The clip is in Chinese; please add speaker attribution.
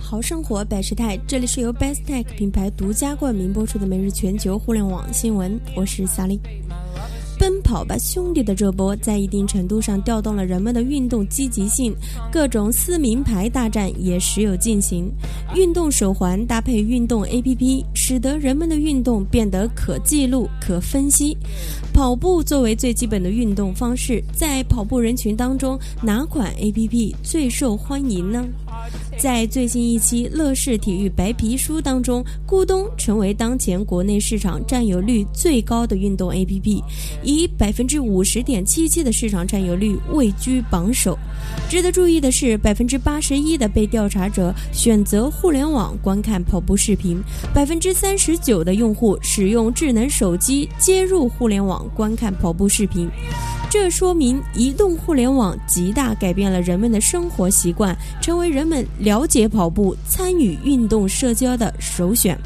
Speaker 1: 好生活百事态，这里是由 Best Tech 品牌独家冠名播出的每日全球互联网新闻，我是萨莉。奔跑吧兄弟的热播，在一定程度上调动了人们的运动积极性，各种撕名牌大战也时有进行。运动手环搭配运动 APP，使得人们的运动变得可记录、可分析。跑步作为最基本的运动方式，在跑步人群当中，哪款 APP 最受欢迎呢？在最新一期《乐视体育白皮书》当中，咕咚成为当前国内市场占有率最高的运动 APP，以百分之五十点七七的市场占有率位居榜首。值得注意的是，百分之八十一的被调查者选择互联网观看跑步视频，百分之三十九的用户使用智能手机接入互联网观看跑步视频。这说明移动互联网极大改变了人们的生活习惯，成为人们了解跑步、参与运动社交的首选。